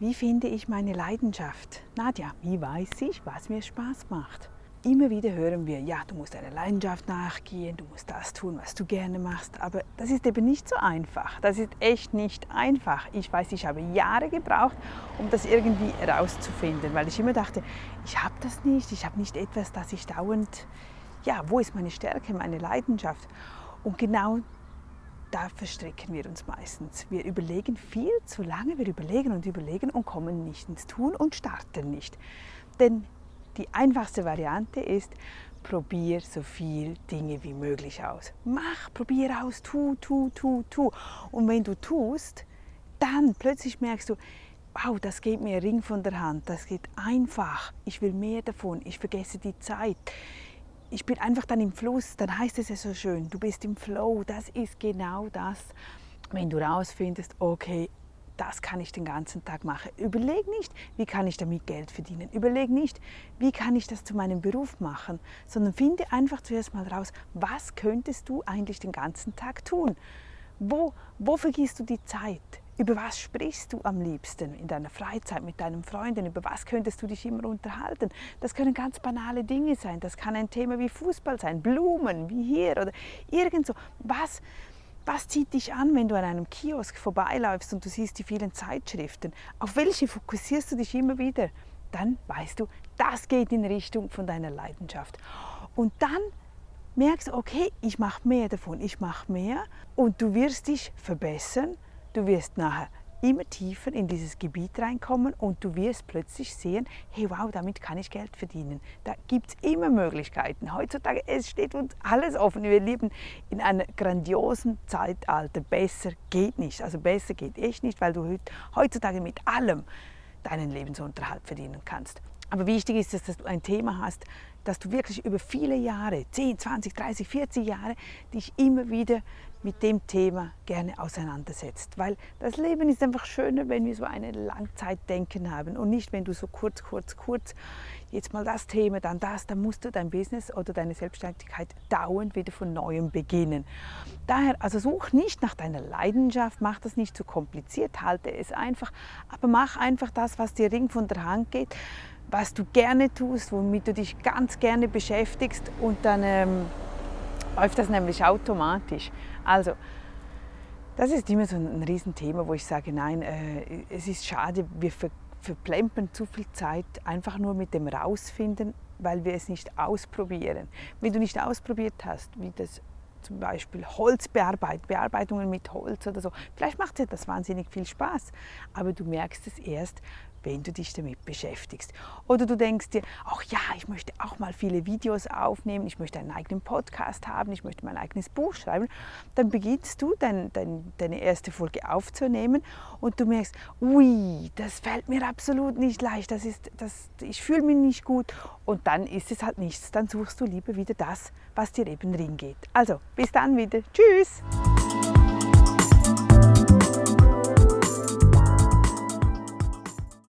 Wie finde ich meine Leidenschaft? Nadja, wie weiß ich, was mir Spaß macht? Immer wieder hören wir, ja, du musst deiner Leidenschaft nachgehen, du musst das tun, was du gerne machst. Aber das ist eben nicht so einfach. Das ist echt nicht einfach. Ich weiß, ich habe Jahre gebraucht, um das irgendwie herauszufinden, weil ich immer dachte, ich habe das nicht, ich habe nicht etwas, das ich dauernd, ja, wo ist meine Stärke, meine Leidenschaft? Und genau da verstricken wir uns meistens. Wir überlegen viel zu lange, wir überlegen und überlegen und kommen nicht ins Tun und starten nicht. Denn die einfachste Variante ist, probier so viel Dinge wie möglich aus. Mach, probier aus, tu, tu, tu, tu. Und wenn du tust, dann plötzlich merkst du, wow, das geht mir Ring von der Hand, das geht einfach, ich will mehr davon, ich vergesse die Zeit. Ich bin einfach dann im Fluss, dann heißt es ja so schön, du bist im Flow, das ist genau das. Wenn du rausfindest, okay, das kann ich den ganzen Tag machen. Überleg nicht, wie kann ich damit Geld verdienen. Überleg nicht, wie kann ich das zu meinem Beruf machen, sondern finde einfach zuerst mal raus, was könntest du eigentlich den ganzen Tag tun? Wo, wo vergisst du die Zeit? Über was sprichst du am liebsten in deiner Freizeit mit deinen Freunden? Über was könntest du dich immer unterhalten? Das können ganz banale Dinge sein. Das kann ein Thema wie Fußball sein, Blumen, wie hier oder irgend so. Was, was zieht dich an, wenn du an einem Kiosk vorbeiläufst und du siehst die vielen Zeitschriften? Auf welche fokussierst du dich immer wieder? Dann weißt du, das geht in Richtung von deiner Leidenschaft. Und dann merkst du, okay, ich mache mehr davon, ich mache mehr und du wirst dich verbessern. Du wirst nachher immer tiefer in dieses Gebiet reinkommen und du wirst plötzlich sehen, hey wow, damit kann ich Geld verdienen. Da gibt es immer Möglichkeiten. Heutzutage, es steht uns alles offen. Wir leben in einem grandiosen Zeitalter. Besser geht nicht. Also besser geht echt nicht, weil du heutzutage mit allem deinen Lebensunterhalt verdienen kannst. Aber wichtig ist, dass du ein Thema hast, dass du wirklich über viele Jahre, 10, 20, 30, 40 Jahre, dich immer wieder mit dem Thema gerne auseinandersetzt. Weil das Leben ist einfach schöner, wenn wir so eine Langzeitdenken haben und nicht, wenn du so kurz, kurz, kurz, jetzt mal das Thema, dann das, dann musst du dein Business oder deine Selbstständigkeit dauernd wieder von neuem beginnen. Daher, also such nicht nach deiner Leidenschaft, mach das nicht zu kompliziert, halte es einfach, aber mach einfach das, was dir Ring von der Hand geht, was du gerne tust, womit du dich ganz gerne beschäftigst und dann ähm, läuft das nämlich automatisch. Also, das ist immer so ein Riesenthema, wo ich sage, nein, äh, es ist schade, wir ver verplempern zu viel Zeit einfach nur mit dem Rausfinden, weil wir es nicht ausprobieren. Wenn du nicht ausprobiert hast, wie das zum Beispiel Holzbearbeitung, Bearbeitungen mit Holz oder so, vielleicht macht dir das wahnsinnig viel Spaß, aber du merkst es erst, wenn du dich damit beschäftigst. Oder du denkst dir, ach ja, ich möchte auch mal viele Videos aufnehmen, ich möchte einen eigenen Podcast haben, ich möchte mein eigenes Buch schreiben. Dann beginnst du dein, dein, deine erste Folge aufzunehmen und du merkst, ui, das fällt mir absolut nicht leicht, das ist, das, ich fühle mich nicht gut und dann ist es halt nichts. Dann suchst du lieber wieder das, was dir eben ring geht. Also, bis dann wieder. Tschüss!